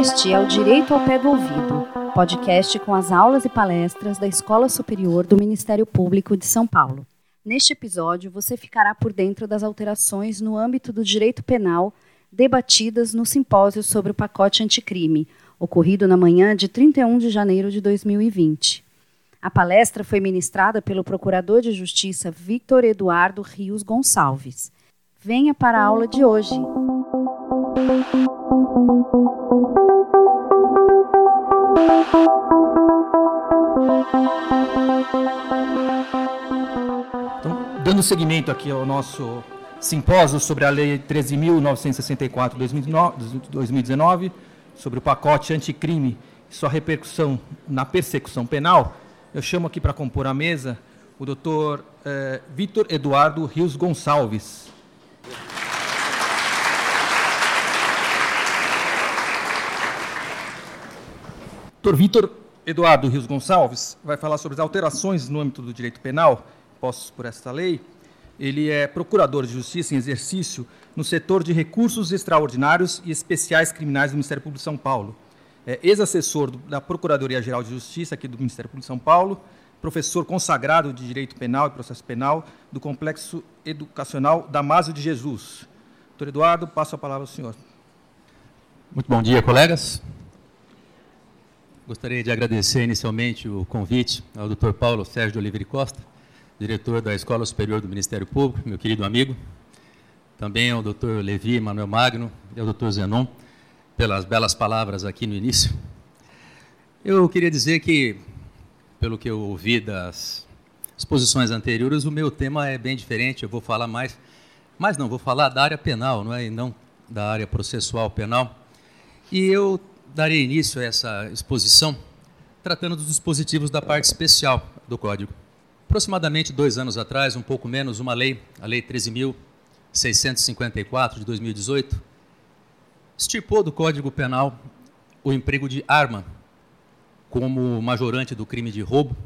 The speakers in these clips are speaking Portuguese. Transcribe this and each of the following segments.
Este é o Direito ao Pé do Ouvido, podcast com as aulas e palestras da Escola Superior do Ministério Público de São Paulo. Neste episódio, você ficará por dentro das alterações no âmbito do direito penal debatidas no simpósio sobre o pacote anticrime, ocorrido na manhã de 31 de janeiro de 2020. A palestra foi ministrada pelo Procurador de Justiça Victor Eduardo Rios Gonçalves. Venha para a aula de hoje. Então, dando seguimento aqui ao nosso simpósio sobre a Lei 13.964 de 2019, sobre o pacote anticrime e sua repercussão na persecução penal, eu chamo aqui para compor a mesa o doutor eh, Vitor Eduardo Rios Gonçalves. Dr. Vitor Eduardo Rios Gonçalves vai falar sobre as alterações no âmbito do direito penal postos por esta lei. Ele é procurador de justiça em exercício no setor de recursos extraordinários e especiais criminais do Ministério Público de São Paulo. É ex-assessor da Procuradoria-Geral de Justiça aqui do Ministério Público de São Paulo, professor consagrado de Direito Penal e Processo Penal do Complexo Educacional Damásio de Jesus. Doutor Eduardo, passo a palavra ao senhor. Muito bom dia, colegas. Gostaria de agradecer inicialmente o convite ao Dr. Paulo Sérgio de Oliveira Costa, diretor da Escola Superior do Ministério Público, meu querido amigo. Também ao Dr. Levi Manuel Magno e ao Dr. Zenon, pelas belas palavras aqui no início. Eu queria dizer que, pelo que eu ouvi das exposições anteriores, o meu tema é bem diferente. Eu vou falar mais, mas não, vou falar da área penal, não é? E não da área processual penal. E eu darei início a essa exposição tratando dos dispositivos da parte especial do Código. Aproximadamente dois anos atrás, um pouco menos, uma lei, a Lei 13.654 de 2018, estipou do Código Penal o emprego de arma como majorante do crime de roubo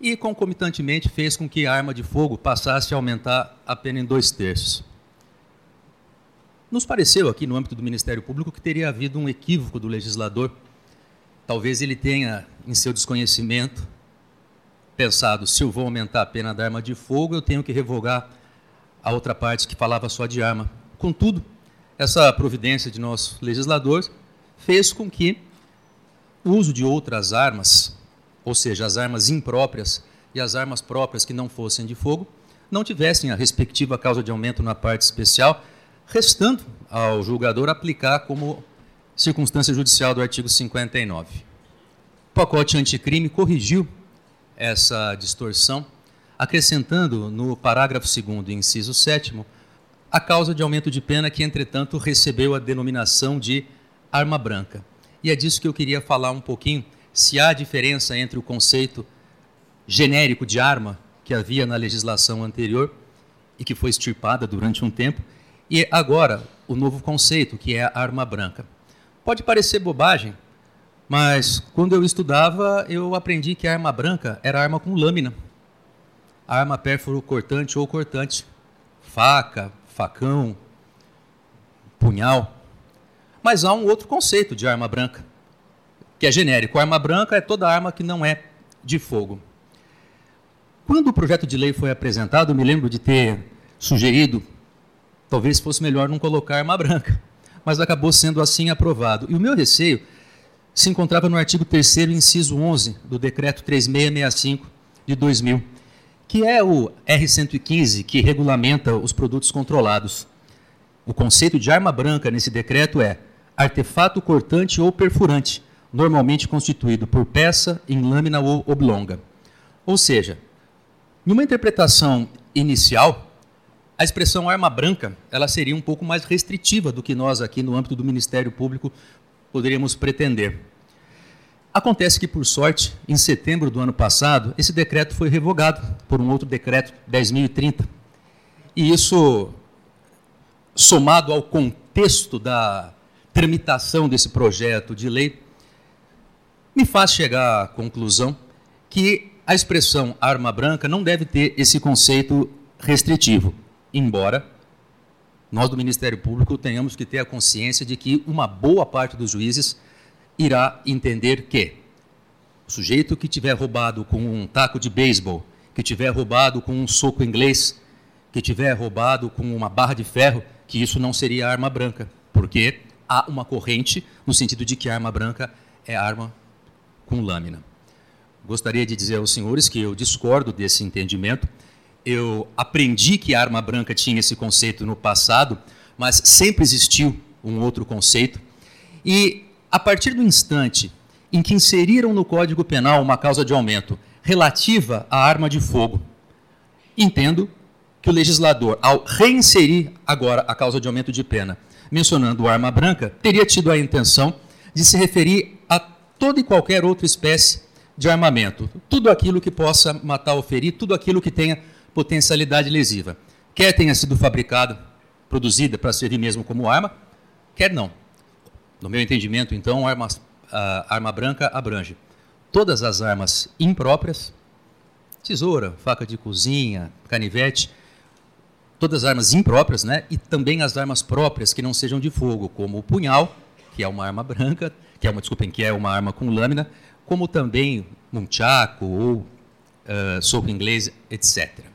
e, concomitantemente, fez com que a arma de fogo passasse a aumentar a pena em dois terços. Nos pareceu aqui no âmbito do Ministério Público que teria havido um equívoco do legislador. Talvez ele tenha, em seu desconhecimento, pensado: se eu vou aumentar a pena da arma de fogo, eu tenho que revogar a outra parte que falava só de arma. Contudo, essa providência de nosso legislador fez com que o uso de outras armas, ou seja, as armas impróprias e as armas próprias que não fossem de fogo, não tivessem a respectiva causa de aumento na parte especial restando ao julgador aplicar como circunstância judicial do artigo 59. O pacote anticrime corrigiu essa distorção, acrescentando no parágrafo 2 inciso 7 a causa de aumento de pena que, entretanto, recebeu a denominação de arma branca. E é disso que eu queria falar um pouquinho, se há diferença entre o conceito genérico de arma que havia na legislação anterior e que foi extirpada durante um tempo e agora, o novo conceito, que é a arma branca. Pode parecer bobagem, mas quando eu estudava, eu aprendi que a arma branca era arma com lâmina. Arma pérfuro cortante ou cortante. Faca, facão, punhal. Mas há um outro conceito de arma branca, que é genérico. A arma branca é toda arma que não é de fogo. Quando o projeto de lei foi apresentado, eu me lembro de ter sugerido Talvez fosse melhor não colocar arma branca, mas acabou sendo assim aprovado. E o meu receio se encontrava no artigo 3 inciso 11 do decreto 3665 de 2000, que é o R115 que regulamenta os produtos controlados. O conceito de arma branca nesse decreto é artefato cortante ou perfurante, normalmente constituído por peça em lâmina ou oblonga. Ou seja, numa interpretação inicial, a expressão arma branca ela seria um pouco mais restritiva do que nós aqui no âmbito do Ministério Público poderíamos pretender. Acontece que, por sorte, em setembro do ano passado, esse decreto foi revogado por um outro decreto, 10.030. E isso, somado ao contexto da tramitação desse projeto de lei, me faz chegar à conclusão que a expressão arma branca não deve ter esse conceito restritivo embora nós do Ministério Público tenhamos que ter a consciência de que uma boa parte dos juízes irá entender que o sujeito que tiver roubado com um taco de beisebol, que tiver roubado com um soco inglês, que tiver roubado com uma barra de ferro, que isso não seria arma branca, porque há uma corrente no sentido de que arma branca é arma com lâmina. Gostaria de dizer aos senhores que eu discordo desse entendimento. Eu aprendi que arma branca tinha esse conceito no passado, mas sempre existiu um outro conceito. E a partir do instante em que inseriram no Código Penal uma causa de aumento relativa à arma de fogo, entendo que o legislador, ao reinserir agora a causa de aumento de pena, mencionando arma branca, teria tido a intenção de se referir a toda e qualquer outra espécie de armamento. Tudo aquilo que possa matar ou ferir, tudo aquilo que tenha potencialidade lesiva. Quer tenha sido fabricada, produzida para servir mesmo como arma, quer não. No meu entendimento, então, a arma branca abrange todas as armas impróprias, tesoura, faca de cozinha, canivete, todas as armas impróprias, né? E também as armas próprias que não sejam de fogo, como o punhal, que é uma arma branca, que é uma, desculpem, que é uma arma com lâmina, como também nunchaku ou uh, soco inglês, etc.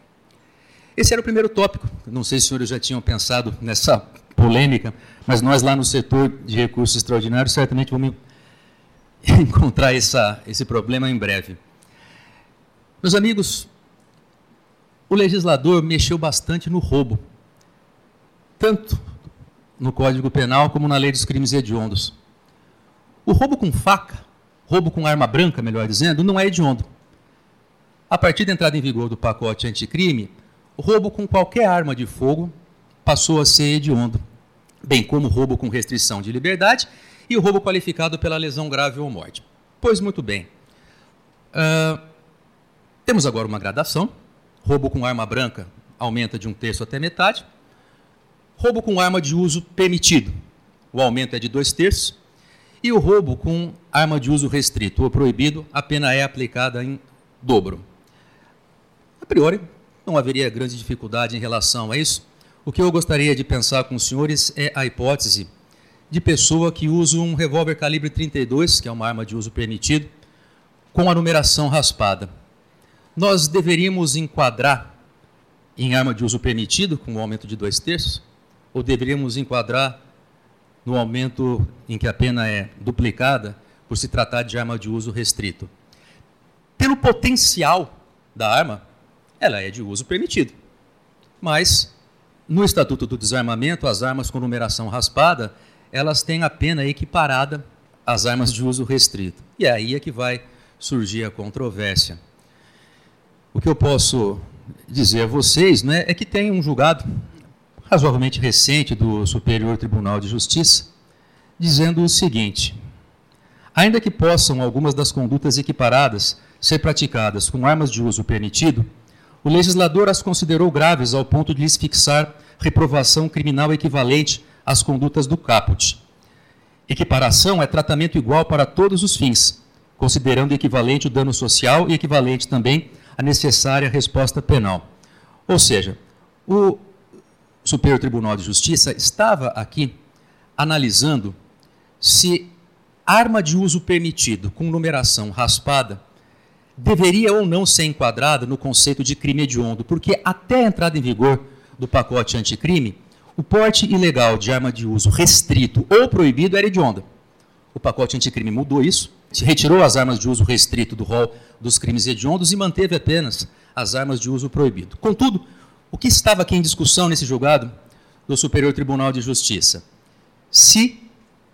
Esse era o primeiro tópico. Não sei se os senhores já tinham pensado nessa polêmica, mas nós lá no setor de recursos extraordinários certamente vamos encontrar essa, esse problema em breve. Meus amigos, o legislador mexeu bastante no roubo, tanto no Código Penal como na Lei dos Crimes Hediondos. O roubo com faca, roubo com arma branca, melhor dizendo, não é hediondo. A partir da entrada em vigor do pacote anticrime, roubo com qualquer arma de fogo passou a ser hediondo, bem como roubo com restrição de liberdade e o roubo qualificado pela lesão grave ou morte. Pois muito bem. Uh, temos agora uma gradação Roubo com arma branca aumenta de um terço até metade. Roubo com arma de uso permitido, o aumento é de dois terços. E o roubo com arma de uso restrito ou proibido, a pena é aplicada em dobro. A priori, não haveria grande dificuldade em relação a isso. O que eu gostaria de pensar com os senhores é a hipótese de pessoa que usa um revólver calibre 32, que é uma arma de uso permitido, com a numeração raspada nós deveríamos enquadrar em arma de uso permitido, com o um aumento de dois terços, ou deveríamos enquadrar no aumento em que a pena é duplicada, por se tratar de arma de uso restrito? Pelo potencial da arma, ela é de uso permitido. Mas, no Estatuto do Desarmamento, as armas com numeração raspada, elas têm a pena equiparada às armas de uso restrito. E é aí é que vai surgir a controvérsia. O que eu posso dizer a vocês né, é que tem um julgado razoavelmente recente do Superior Tribunal de Justiça dizendo o seguinte: ainda que possam algumas das condutas equiparadas ser praticadas com armas de uso permitido, o legislador as considerou graves ao ponto de lhes fixar reprovação criminal equivalente às condutas do caput. Equiparação é tratamento igual para todos os fins, considerando equivalente o dano social e equivalente também a necessária resposta penal. Ou seja, o Superior Tribunal de Justiça estava aqui analisando se arma de uso permitido com numeração raspada deveria ou não ser enquadrada no conceito de crime hediondo, porque até a entrada em vigor do pacote anticrime, o porte ilegal de arma de uso restrito ou proibido era hedionda. O pacote anticrime mudou isso se retirou as armas de uso restrito do rol dos crimes hediondos e manteve apenas as armas de uso proibido. Contudo, o que estava aqui em discussão nesse julgado do Superior Tribunal de Justiça? Se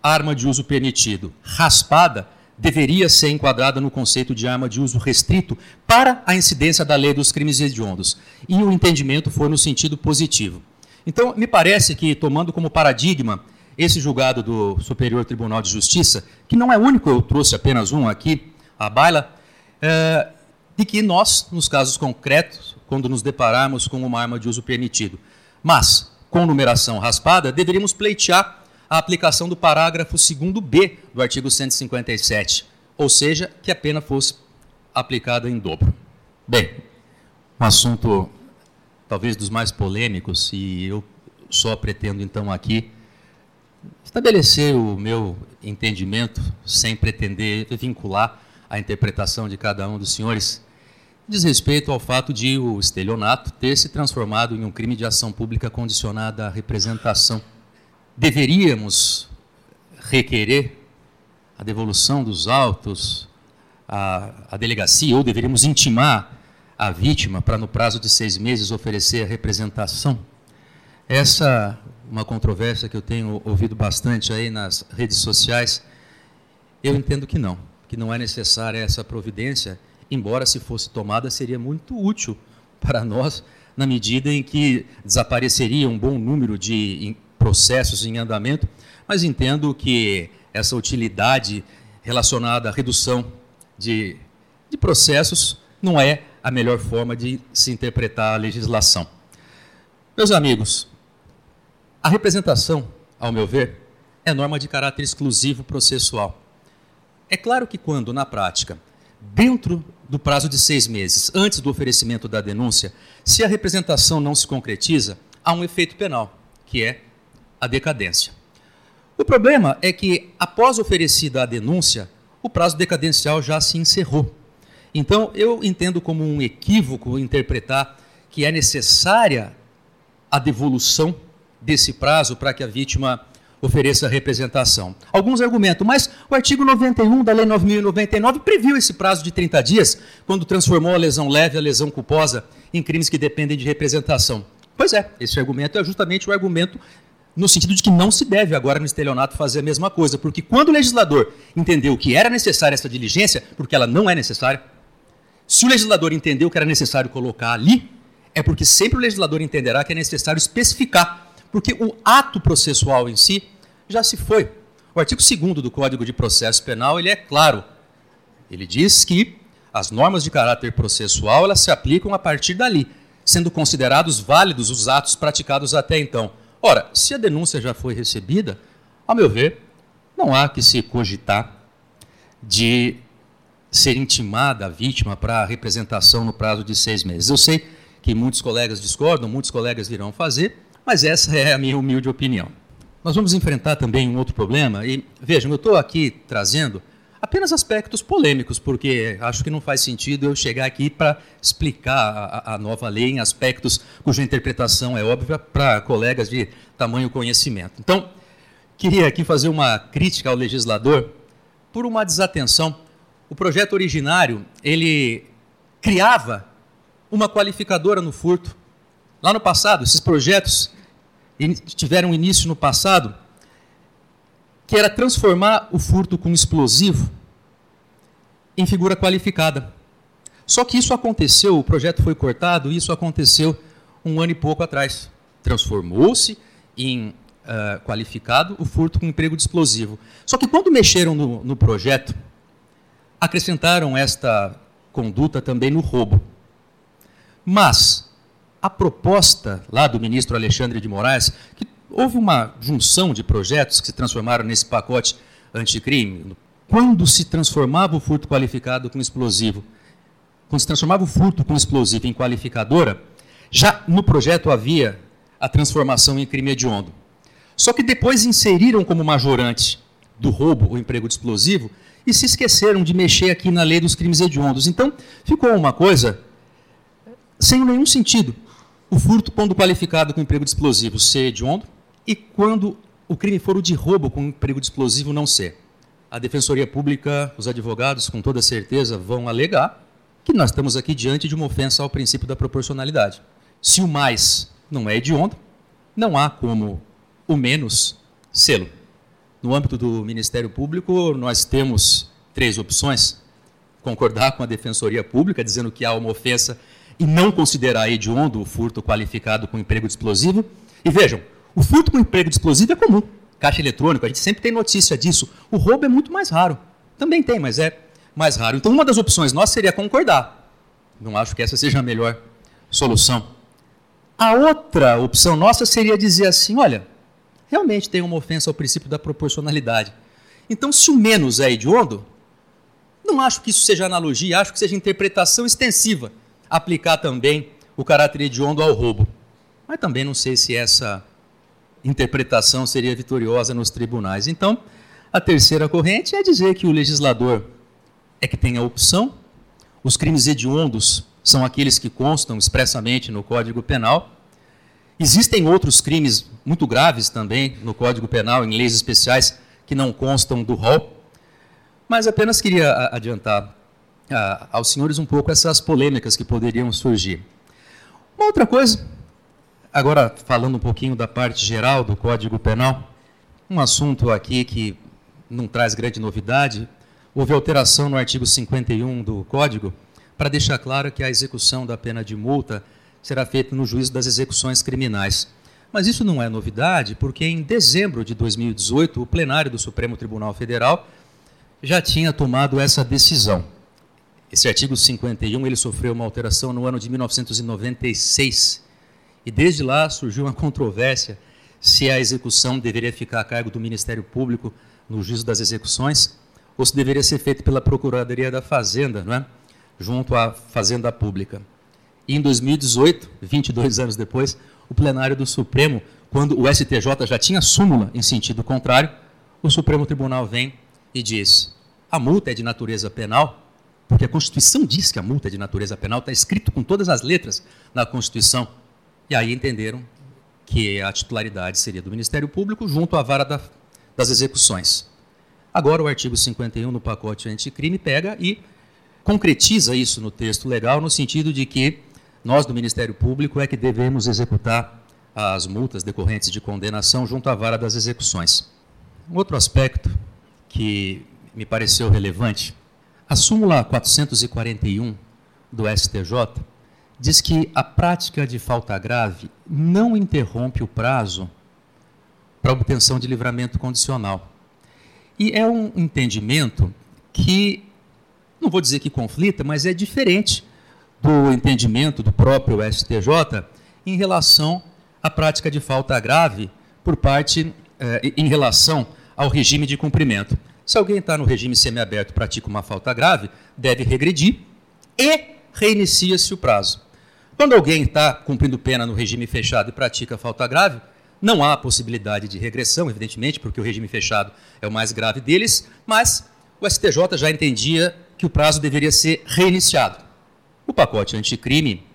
arma de uso permitido raspada deveria ser enquadrada no conceito de arma de uso restrito para a incidência da lei dos crimes hediondos. E o entendimento foi no sentido positivo. Então, me parece que, tomando como paradigma esse julgado do Superior Tribunal de Justiça, que não é único, eu trouxe apenas um aqui, a baila, é, de que nós, nos casos concretos, quando nos depararmos com uma arma de uso permitido, mas com numeração raspada, deveríamos pleitear a aplicação do parágrafo 2b do artigo 157, ou seja, que a pena fosse aplicada em dobro. Bem, um assunto talvez dos mais polêmicos, e eu só pretendo então aqui estabelecer o meu entendimento, sem pretender vincular a interpretação de cada um dos senhores, diz respeito ao fato de o estelionato ter se transformado em um crime de ação pública condicionada à representação. Deveríamos requerer a devolução dos autos à, à delegacia ou deveríamos intimar a vítima para, no prazo de seis meses, oferecer a representação? Essa uma controvérsia que eu tenho ouvido bastante aí nas redes sociais. Eu entendo que não, que não é necessária essa providência, embora se fosse tomada seria muito útil para nós, na medida em que desapareceria um bom número de processos em andamento, mas entendo que essa utilidade relacionada à redução de, de processos não é a melhor forma de se interpretar a legislação. Meus amigos, a representação, ao meu ver, é norma de caráter exclusivo processual. É claro que quando, na prática, dentro do prazo de seis meses, antes do oferecimento da denúncia, se a representação não se concretiza, há um efeito penal, que é a decadência. O problema é que, após oferecida a denúncia, o prazo decadencial já se encerrou. Então, eu entendo como um equívoco interpretar que é necessária a devolução desse prazo para que a vítima ofereça representação. Alguns argumentam, mas o artigo 91 da Lei 9.099 previu esse prazo de 30 dias, quando transformou a lesão leve, a lesão culposa, em crimes que dependem de representação. Pois é, esse argumento é justamente o argumento no sentido de que não se deve agora no estelionato fazer a mesma coisa, porque quando o legislador entendeu que era necessária essa diligência, porque ela não é necessária, se o legislador entendeu que era necessário colocar ali, é porque sempre o legislador entenderá que é necessário especificar porque o ato processual em si já se foi. O artigo 2 do Código de Processo Penal ele é claro. Ele diz que as normas de caráter processual elas se aplicam a partir dali, sendo considerados válidos os atos praticados até então. Ora, se a denúncia já foi recebida, ao meu ver, não há que se cogitar de ser intimada a vítima para a representação no prazo de seis meses. Eu sei que muitos colegas discordam, muitos colegas virão fazer, mas essa é a minha humilde opinião. Nós vamos enfrentar também um outro problema, e vejam, eu estou aqui trazendo apenas aspectos polêmicos, porque acho que não faz sentido eu chegar aqui para explicar a, a, nova lei em aspectos cuja interpretação é óbvia para colegas de tamanho conhecimento. Então, queria aqui fazer uma crítica ao legislador por uma desatenção. O projeto originário, ele criava uma qualificadora no furto, Lá no passado, esses projetos tiveram início no passado, que era transformar o furto com explosivo em figura qualificada. Só que isso aconteceu, o projeto foi cortado, isso aconteceu um ano e pouco atrás. Transformou-se em uh, qualificado o furto com emprego de explosivo. Só que quando mexeram no, no projeto, acrescentaram esta conduta também no roubo. Mas a proposta lá do ministro Alexandre de Moraes, que houve uma junção de projetos que se transformaram nesse pacote anticrime. Quando se transformava o furto qualificado com explosivo, quando se transformava o furto com explosivo em qualificadora, já no projeto havia a transformação em crime hediondo. Só que depois inseriram como majorante do roubo o emprego de explosivo e se esqueceram de mexer aqui na lei dos crimes hediondos. Então, ficou uma coisa sem nenhum sentido o furto quando qualificado com emprego de explosivo ser hediondo e quando o crime for o de roubo com emprego de explosivo não ser. A Defensoria Pública, os advogados, com toda certeza, vão alegar que nós estamos aqui diante de uma ofensa ao princípio da proporcionalidade. Se o mais não é hediondo, não há como o menos selo. No âmbito do Ministério Público, nós temos três opções: concordar com a Defensoria Pública, dizendo que há uma ofensa e não considerar hediondo o furto qualificado com emprego de explosivo. E vejam, o furto com emprego de explosivo é comum. Caixa eletrônico, a gente sempre tem notícia disso. O roubo é muito mais raro. Também tem, mas é mais raro. Então, uma das opções nossas seria concordar. Não acho que essa seja a melhor solução. A outra opção nossa seria dizer assim: olha, realmente tem uma ofensa ao princípio da proporcionalidade. Então, se o menos é hediondo, não acho que isso seja analogia, acho que seja interpretação extensiva aplicar também o caráter hediondo ao roubo. Mas também não sei se essa interpretação seria vitoriosa nos tribunais. Então, a terceira corrente é dizer que o legislador é que tem a opção, os crimes hediondos são aqueles que constam expressamente no Código Penal. Existem outros crimes muito graves também no Código Penal, em leis especiais, que não constam do rol. Mas apenas queria adiantar aos senhores um pouco essas polêmicas que poderiam surgir. Uma outra coisa, agora falando um pouquinho da parte geral do Código Penal, um assunto aqui que não traz grande novidade, houve alteração no artigo 51 do Código para deixar claro que a execução da pena de multa será feita no juízo das execuções criminais. Mas isso não é novidade, porque em dezembro de 2018, o plenário do Supremo Tribunal Federal já tinha tomado essa decisão. Esse artigo 51 ele sofreu uma alteração no ano de 1996 e desde lá surgiu uma controvérsia se a execução deveria ficar a cargo do Ministério Público no juízo das execuções ou se deveria ser feito pela Procuradoria da Fazenda, não é? junto à Fazenda Pública. E em 2018, 22 anos depois, o plenário do Supremo, quando o STJ já tinha súmula em sentido contrário, o Supremo Tribunal vem e diz: a multa é de natureza penal, porque a Constituição diz que a multa é de natureza penal, está escrito com todas as letras na Constituição. E aí entenderam que a titularidade seria do Ministério Público junto à vara da, das execuções. Agora o artigo 51 no pacote anticrime pega e concretiza isso no texto legal no sentido de que nós do Ministério Público é que devemos executar as multas decorrentes de condenação junto à vara das execuções. Um outro aspecto que me pareceu relevante a súmula 441 do STJ diz que a prática de falta grave não interrompe o prazo para obtenção de livramento condicional. E é um entendimento que, não vou dizer que conflita, mas é diferente do entendimento do próprio STJ em relação à prática de falta grave por parte, eh, em relação ao regime de cumprimento. Se alguém está no regime semiaberto e pratica uma falta grave, deve regredir e reinicia-se o prazo. Quando alguém está cumprindo pena no regime fechado e pratica falta grave, não há possibilidade de regressão, evidentemente, porque o regime fechado é o mais grave deles, mas o STJ já entendia que o prazo deveria ser reiniciado. O pacote anticrime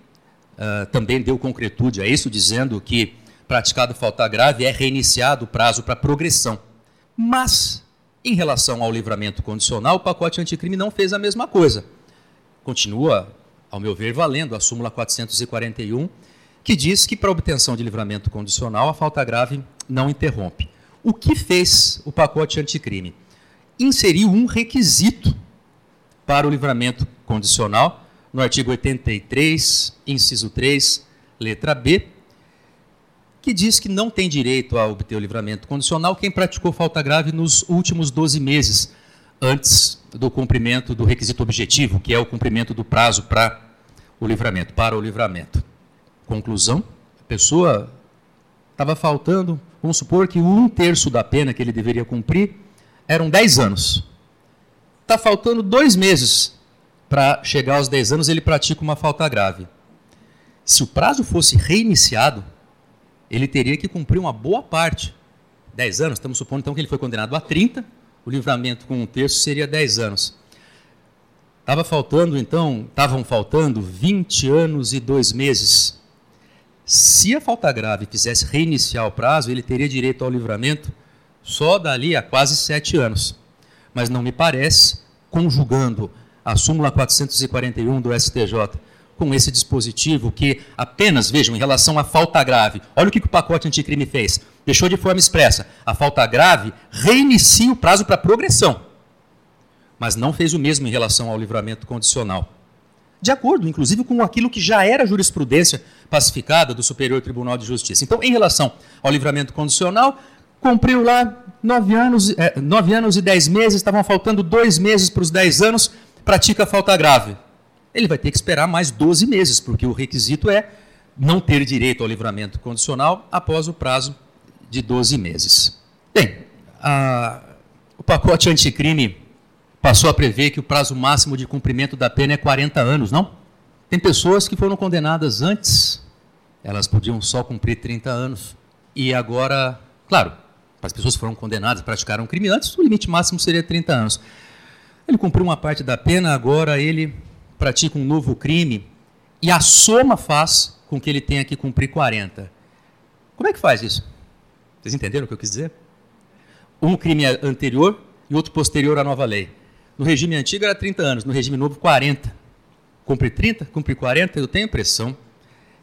uh, também deu concretude a isso, dizendo que, praticado falta grave, é reiniciado o prazo para progressão. Mas em relação ao livramento condicional, o pacote anticrime não fez a mesma coisa. Continua, ao meu ver, valendo a súmula 441, que diz que para obtenção de livramento condicional, a falta grave não interrompe. O que fez o pacote anticrime? Inseriu um requisito para o livramento condicional no artigo 83, inciso 3, letra B, que diz que não tem direito a obter o livramento condicional quem praticou falta grave nos últimos 12 meses antes do cumprimento do requisito objetivo, que é o cumprimento do prazo para o livramento, para o livramento. Conclusão: a pessoa estava faltando, vamos supor que um terço da pena que ele deveria cumprir eram 10 anos. Está faltando dois meses para chegar aos 10 anos, ele pratica uma falta grave. Se o prazo fosse reiniciado, ele teria que cumprir uma boa parte. 10 anos, estamos supondo então que ele foi condenado a 30, o livramento com um terço seria 10 anos. Estava faltando então, estavam faltando 20 anos e 2 meses. Se a falta grave quisesse reiniciar o prazo, ele teria direito ao livramento só dali a quase 7 anos. Mas não me parece, conjugando a súmula 441 do STJ com esse dispositivo que apenas, vejam, em relação à falta grave, olha o que o pacote anticrime fez. Deixou de forma expressa. A falta grave reinicia o prazo para progressão, mas não fez o mesmo em relação ao livramento condicional. De acordo, inclusive, com aquilo que já era jurisprudência pacificada do Superior Tribunal de Justiça. Então, em relação ao livramento condicional, cumpriu lá nove anos, é, nove anos e dez meses, estavam faltando dois meses para os dez anos, pratica falta grave ele vai ter que esperar mais 12 meses, porque o requisito é não ter direito ao livramento condicional após o prazo de 12 meses. Bem, a, o pacote anticrime passou a prever que o prazo máximo de cumprimento da pena é 40 anos, não? Tem pessoas que foram condenadas antes, elas podiam só cumprir 30 anos. e agora, claro, as pessoas foram condenadas, praticaram um crime antes, o limite máximo seria 30 anos. Ele cumpriu uma parte da pena, agora ele pratica um novo crime e a soma faz com que ele tenha que cumprir 40. Como é que faz isso? Vocês entenderam o que eu quis dizer? Um crime anterior e outro posterior à nova lei. No regime antigo era 30 anos, no regime novo 40. Cumpre 30, cumpre 40, eu tenho a impressão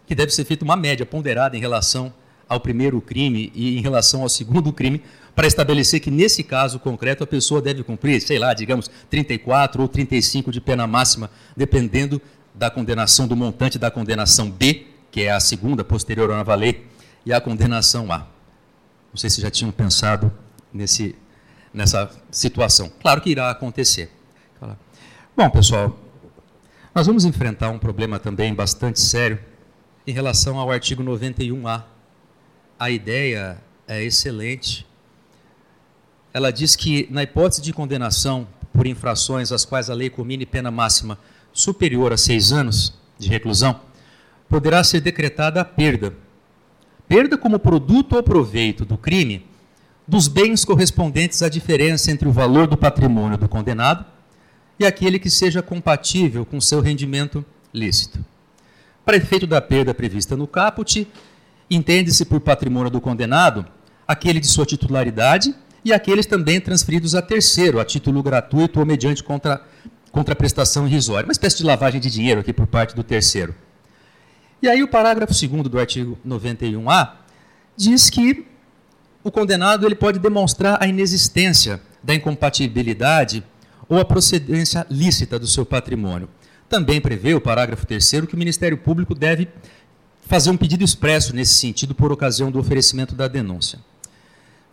que deve ser feita uma média ponderada em relação ao primeiro crime e em relação ao segundo crime, para estabelecer que, nesse caso concreto, a pessoa deve cumprir, sei lá, digamos, 34 ou 35 de pena máxima, dependendo da condenação, do montante da condenação B, que é a segunda, posterior à nova lei, e a condenação A. Não sei se já tinham pensado nesse, nessa situação. Claro que irá acontecer. Bom, pessoal, nós vamos enfrentar um problema também bastante sério em relação ao artigo 91A a ideia é excelente. Ela diz que, na hipótese de condenação por infrações às quais a lei comine pena máxima superior a seis anos de reclusão, poderá ser decretada a perda. Perda como produto ou proveito do crime dos bens correspondentes à diferença entre o valor do patrimônio do condenado e aquele que seja compatível com seu rendimento lícito. Para efeito da perda prevista no caput, Entende-se por patrimônio do condenado aquele de sua titularidade e aqueles também transferidos a terceiro, a título gratuito ou mediante contra, contraprestação irrisória. Uma espécie de lavagem de dinheiro aqui por parte do terceiro. E aí o parágrafo 2 do artigo 91A diz que o condenado ele pode demonstrar a inexistência da incompatibilidade ou a procedência lícita do seu patrimônio. Também prevê o parágrafo 3 que o Ministério Público deve fazer um pedido expresso nesse sentido por ocasião do oferecimento da denúncia.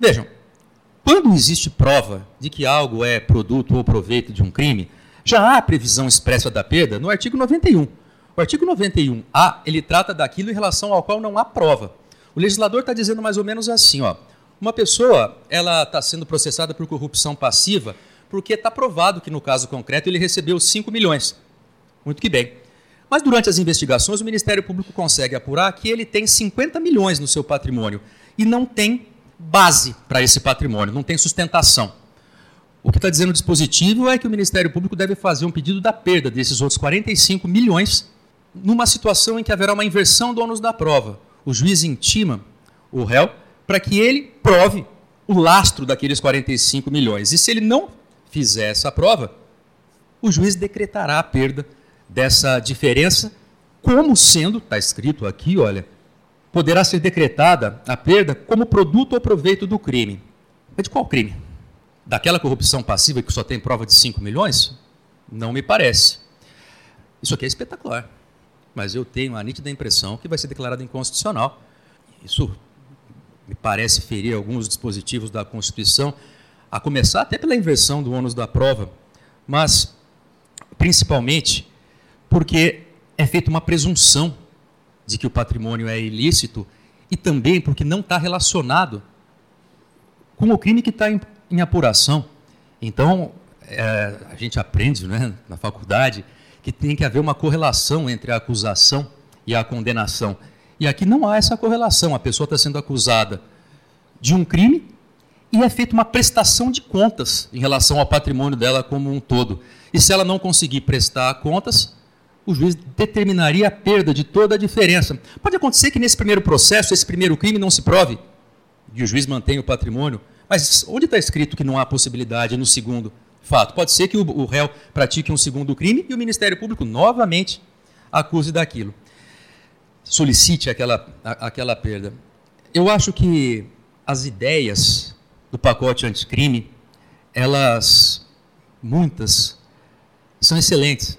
Vejam, quando existe prova de que algo é produto ou proveito de um crime, já há previsão expressa da perda no artigo 91. O artigo 91A, ele trata daquilo em relação ao qual não há prova. O legislador está dizendo mais ou menos assim, ó, uma pessoa ela está sendo processada por corrupção passiva porque está provado que no caso concreto ele recebeu 5 milhões. Muito que bem. Mas durante as investigações, o Ministério Público consegue apurar que ele tem 50 milhões no seu patrimônio e não tem base para esse patrimônio, não tem sustentação. O que está dizendo o dispositivo é que o Ministério Público deve fazer um pedido da perda desses outros 45 milhões numa situação em que haverá uma inversão do ônus da prova. O juiz intima o réu para que ele prove o lastro daqueles 45 milhões. E se ele não fizer essa prova, o juiz decretará a perda dessa diferença, como sendo, está escrito aqui, olha, poderá ser decretada a perda como produto ou proveito do crime. É de qual crime? Daquela corrupção passiva que só tem prova de 5 milhões? Não me parece. Isso aqui é espetacular. Mas eu tenho a nítida impressão que vai ser declarado inconstitucional. Isso me parece ferir alguns dispositivos da Constituição, a começar até pela inversão do ônus da prova, mas principalmente porque é feita uma presunção de que o patrimônio é ilícito e também porque não está relacionado com o crime que está em, em, apuração. Então, é, a gente aprende né, na faculdade que tem que haver uma correlação entre a acusação e a condenação. E aqui não há essa correlação. A pessoa está sendo acusada de um crime e é feita uma prestação de contas em relação ao patrimônio dela como um todo. E se ela não conseguir prestar contas, o juiz determinaria a perda de toda a diferença. Pode acontecer que nesse primeiro processo, esse primeiro crime não se prove e o juiz mantém o patrimônio, mas onde está escrito que não há possibilidade no segundo fato? Pode ser que o, o réu pratique um segundo crime e o Ministério Público novamente acuse daquilo. Solicite aquela, a, aquela perda. Eu acho que as ideias do pacote anticrime, elas, muitas, são excelentes.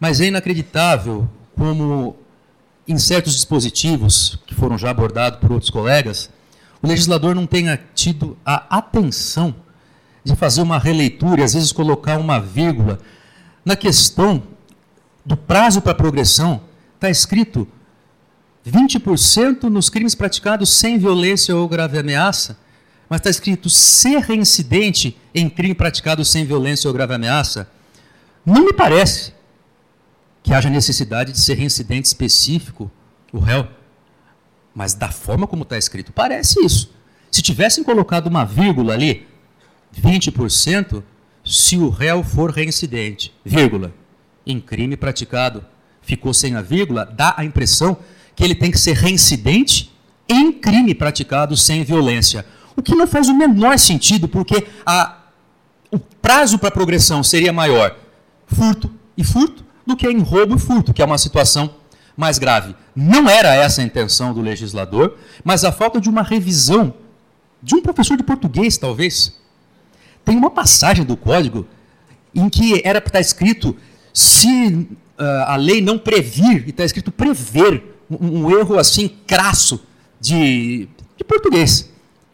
Mas é inacreditável como, em certos dispositivos que foram já abordados por outros colegas, o legislador não tenha tido a atenção de fazer uma releitura e, às vezes, colocar uma vírgula na questão do prazo para progressão. Está escrito 20% nos crimes praticados sem violência ou grave ameaça, mas está escrito ser reincidente em crime praticado sem violência ou grave ameaça. Não me parece que haja necessidade de ser reincidente específico o réu. Mas da forma como está escrito, parece isso. Se tivessem colocado uma vírgula ali, 20%, se o réu for reincidente, vírgula, em crime praticado, ficou sem a vírgula, dá a impressão que ele tem que ser reincidente em crime praticado sem violência. O que não faz o menor sentido, porque a, o prazo para progressão seria maior furto e furto do que em roubo e furto, que é uma situação mais grave. Não era essa a intenção do legislador, mas a falta de uma revisão de um professor de português, talvez. Tem uma passagem do código em que era para estar escrito se uh, a lei não previr, e está escrito prever, um, um, erro assim crasso de, de português,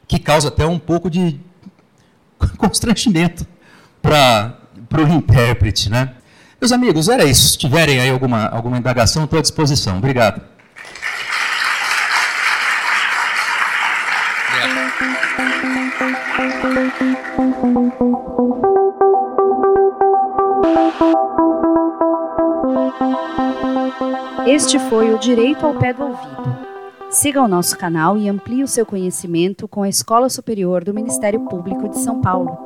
que causa até um pouco de constrangimento para o intérprete, né? Meus amigos, era isso. Se tiverem aí alguma, alguma indagação, estou à disposição. Obrigado. Este foi o Direito ao Pé do Ouvido. Siga o nosso canal e amplie o seu conhecimento com a Escola Superior do Ministério Público de São Paulo.